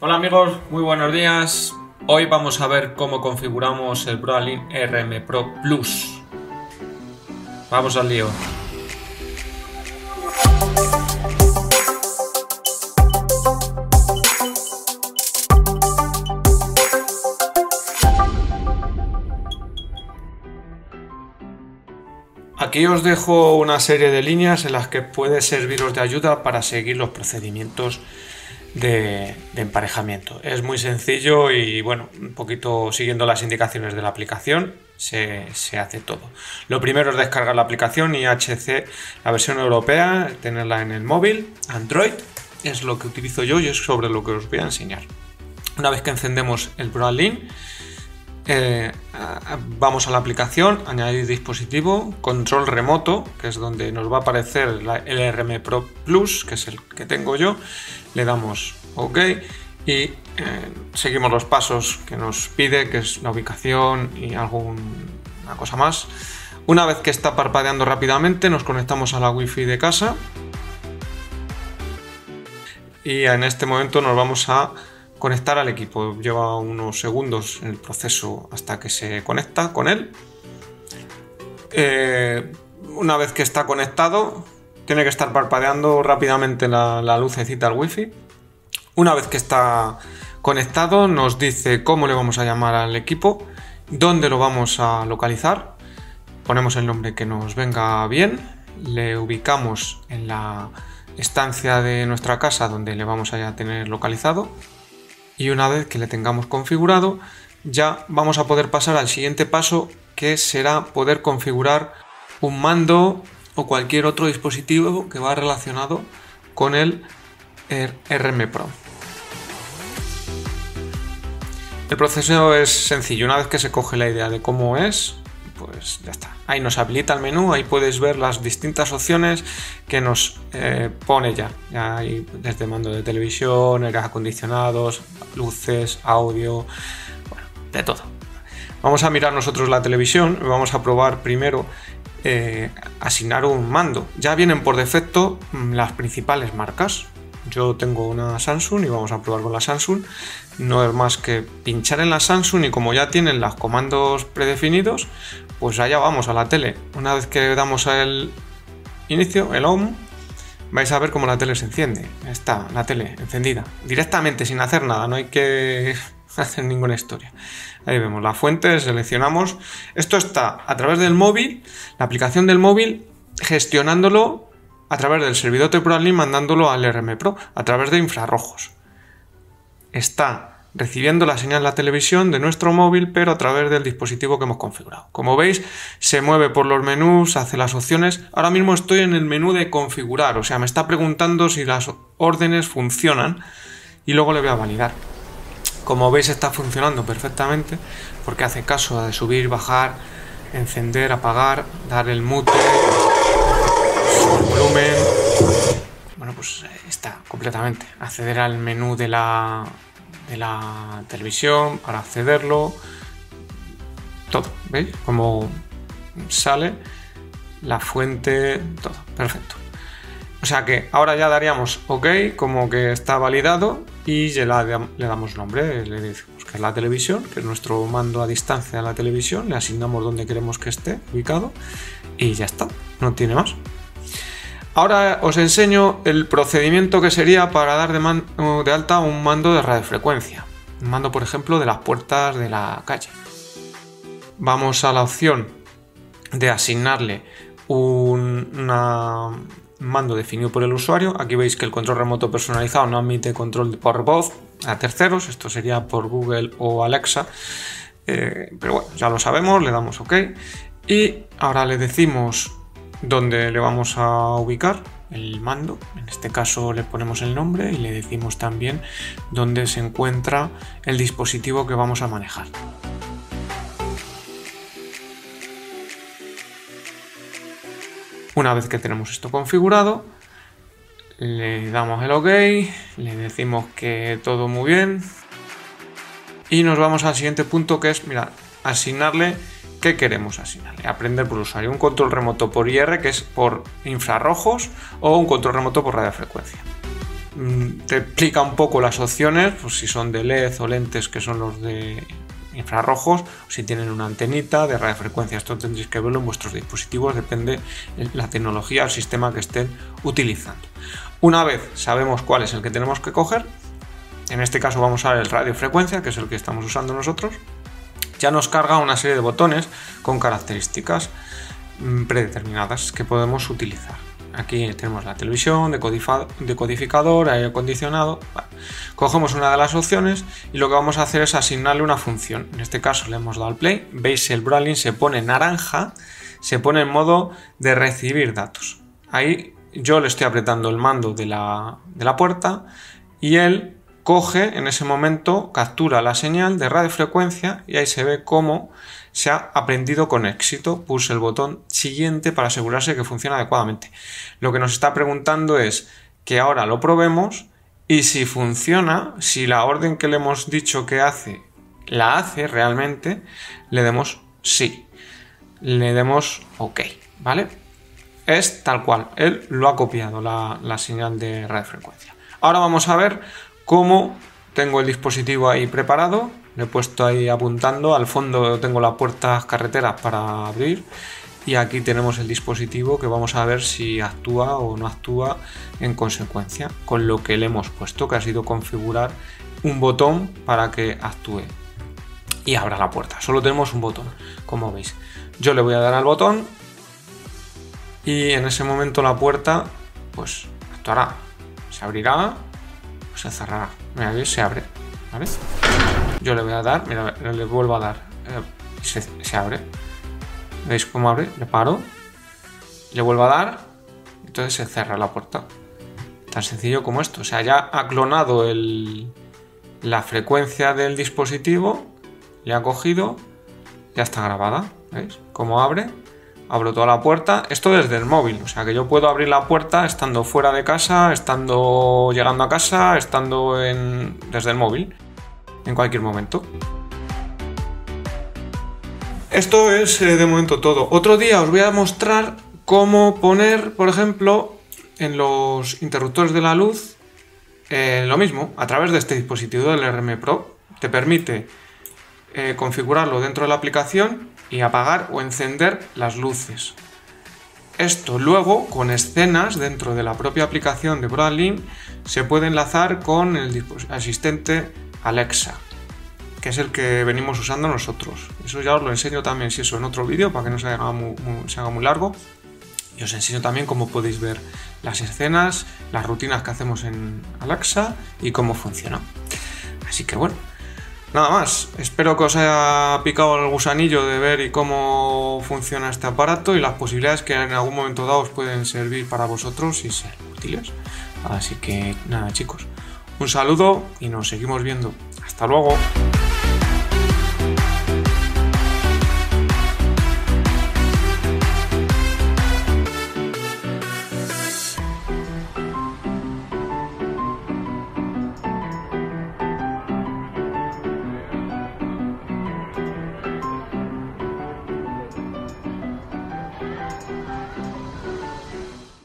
Hola amigos, muy buenos días. Hoy vamos a ver cómo configuramos el Broadlink RM Pro Plus. Vamos al lío. Aquí os dejo una serie de líneas en las que puede serviros de ayuda para seguir los procedimientos de, emparejamiento. Es muy sencillo y bueno, un poquito siguiendo las indicaciones de la aplicación se, hace todo. Lo primero es descargar la aplicación IHC, la versión europea, tenerla en el móvil, Android, es lo que utilizo yo y es sobre lo que os voy a enseñar. Una vez que encendemos el ProAlink, eh, vamos a la aplicación, añadir dispositivo, control remoto, que es donde nos va a aparecer el RM Pro Plus, que es el que tengo yo. Le damos OK y eh, seguimos los pasos que nos pide, que es la ubicación y alguna cosa más. Una vez que está parpadeando rápidamente, nos conectamos a la Wi-Fi de casa. Y en este momento nos vamos a conectar al equipo. Lleva unos segundos el proceso hasta que se conecta con él. Eh, una vez que está conectado, tiene que estar parpadeando rápidamente la, la lucecita al wifi. Una vez que está conectado, nos dice cómo le vamos a llamar al equipo, dónde lo vamos a localizar. Ponemos el nombre que nos venga bien, le ubicamos en la estancia de nuestra casa donde le vamos a tener localizado y una vez que le tengamos configurado ya vamos a poder pasar al siguiente paso que será poder configurar un mando o cualquier otro dispositivo que va relacionado con el RM Pro. El proceso es sencillo, una vez que se coge la idea de cómo es, pues ya está. Ahí nos habilita el menú, ahí puedes ver las distintas opciones que nos eh, pone ya. hay desde mando de televisión, aire acondicionados, luces, audio, bueno, de todo. Vamos a mirar nosotros la televisión, vamos a probar primero eh, asignar un mando. Ya vienen por defecto mm, las principales marcas. Yo tengo una Samsung y vamos a probar con la Samsung. No es más que pinchar en la Samsung y como ya tienen los comandos predefinidos, pues allá vamos a la tele. Una vez que damos el inicio, el home, vais a ver cómo la tele se enciende. Está la tele encendida directamente sin hacer nada, no hay que hacer ninguna historia. Ahí vemos la fuente, seleccionamos. Esto está a través del móvil, la aplicación del móvil, gestionándolo a través del servidor de ProAlink mandándolo al RM Pro a través de infrarrojos. Está recibiendo la señal de la televisión de nuestro móvil, pero a través del dispositivo que hemos configurado. Como veis, se mueve por los menús, hace las opciones. Ahora mismo estoy en el menú de configurar, o sea, me está preguntando si las órdenes funcionan y luego le voy a validar. Como veis, está funcionando perfectamente porque hace caso de subir, bajar, encender, apagar, dar el mute, el volumen. Bueno, pues está completamente. Acceder al menú de la de la televisión para accederlo. Todo, ¿veis? Como sale la fuente, todo, perfecto. O sea que ahora ya daríamos OK, como que está validado y ya le damos nombre, le decimos que es la televisión, que es nuestro mando a distancia de la televisión, le asignamos donde queremos que esté ubicado y ya está, no tiene más. Ahora os enseño el procedimiento que sería para dar de, alta un mando de radiofrecuencia. Un mando, por ejemplo, de las puertas de la calle. Vamos a la opción de asignarle un mando definido por el usuario. Aquí veis que el control remoto personalizado no admite control por voz a terceros. Esto sería por Google o Alexa. Eh, pero bueno, ya lo sabemos, le damos OK. Y ahora le decimos donde le vamos a ubicar el mando. En este caso le ponemos el nombre y le decimos también dónde se encuentra el dispositivo que vamos a manejar. Una vez que tenemos esto configurado, le damos el OK, le decimos que todo muy bien y nos vamos al siguiente punto que es, mira, asignarle ¿Qué queremos asignarle? Aprender por usuario. Un control remoto por IR, que es por infrarrojos, o un control remoto por radiofrecuencia. mm, te explica un poco las opciones, pues si son de LED o lentes que son los de infrarrojos, si tienen una antenita de radiofrecuencia. Esto tendréis que verlo en vuestros dispositivos, depende de la tecnología o sistema que estén utilizando. Una vez sabemos cuál es el que tenemos que coger, en este caso vamos a ver el radiofrecuencia, que es el que estamos usando nosotros, ya nos carga una serie de botones con características mm, predeterminadas que podemos utilizar. Aquí tenemos la televisión, decodificador, aire acondicionado. cogemos una de las opciones y lo que vamos a hacer es asignarle una función. En este caso le hemos dado al play. Veis el Brawling se pone naranja, se pone en modo de recibir datos. Ahí yo le estoy apretando el mando de la, de la puerta y él coge en ese momento, captura la señal de radiofrecuencia y ahí se ve cómo se ha aprendido con éxito. Pulse el botón siguiente para asegurarse que funciona adecuadamente. Lo que nos está preguntando es que ahora lo probemos y si funciona, si la orden que le hemos dicho que hace la hace realmente, le demos sí. Le demos ok, ¿vale? Es tal cual, él lo ha copiado la, la señal de radiofrecuencia. Ahora vamos a ver cómo tengo el dispositivo ahí preparado, le he puesto ahí apuntando, al fondo tengo las puertas carreteras para abrir y aquí tenemos el dispositivo que vamos a ver si actúa o no actúa en consecuencia con lo que le hemos puesto, que ha sido configurar un botón para que actúe y abra la puerta. Solo tenemos un botón, como veis. Yo le voy a dar al botón y en ese momento la puerta pues actuará, se abrirá se cerrará. Mira, se abre. ¿Vale? Yo le voy a dar, mira, le vuelvo a dar. Eh, se, abre. ¿Veis cómo abre? Le paro. Le vuelvo a dar. Entonces se cierra la puerta. Tan sencillo como esto. O sea, ya ha clonado el, la frecuencia del dispositivo. Ya ha cogido. Ya está grabada. ¿Veis? Cómo abre abro toda la puerta, esto desde el móvil, o sea que yo puedo abrir la puerta estando fuera de casa, estando llegando a casa, estando desde el móvil, en cualquier momento. Esto es eh, de momento todo. Otro día os voy a mostrar cómo poner, por ejemplo, en los interruptores de la luz eh, lo mismo, a través de este dispositivo del RM Pro. Te permite eh, configurarlo dentro de la aplicación y apagar o encender las luces. Esto luego, con escenas dentro de la propia aplicación de Broadlink, se puede enlazar con el asistente Alexa, que es el que venimos usando nosotros. Eso ya os lo enseño también, si eso, en otro vídeo, para que no se haga muy, se haga muy largo. Y os enseño también cómo podéis ver las escenas, las rutinas que hacemos en Alexa y cómo funciona. Así que bueno, Nada más, espero que os haya picado el gusanillo de ver y cómo funciona este aparato y las posibilidades que en algún momento dado os pueden servir para vosotros y ser útiles. Así que nada chicos, un saludo y nos seguimos viendo. Hasta luego.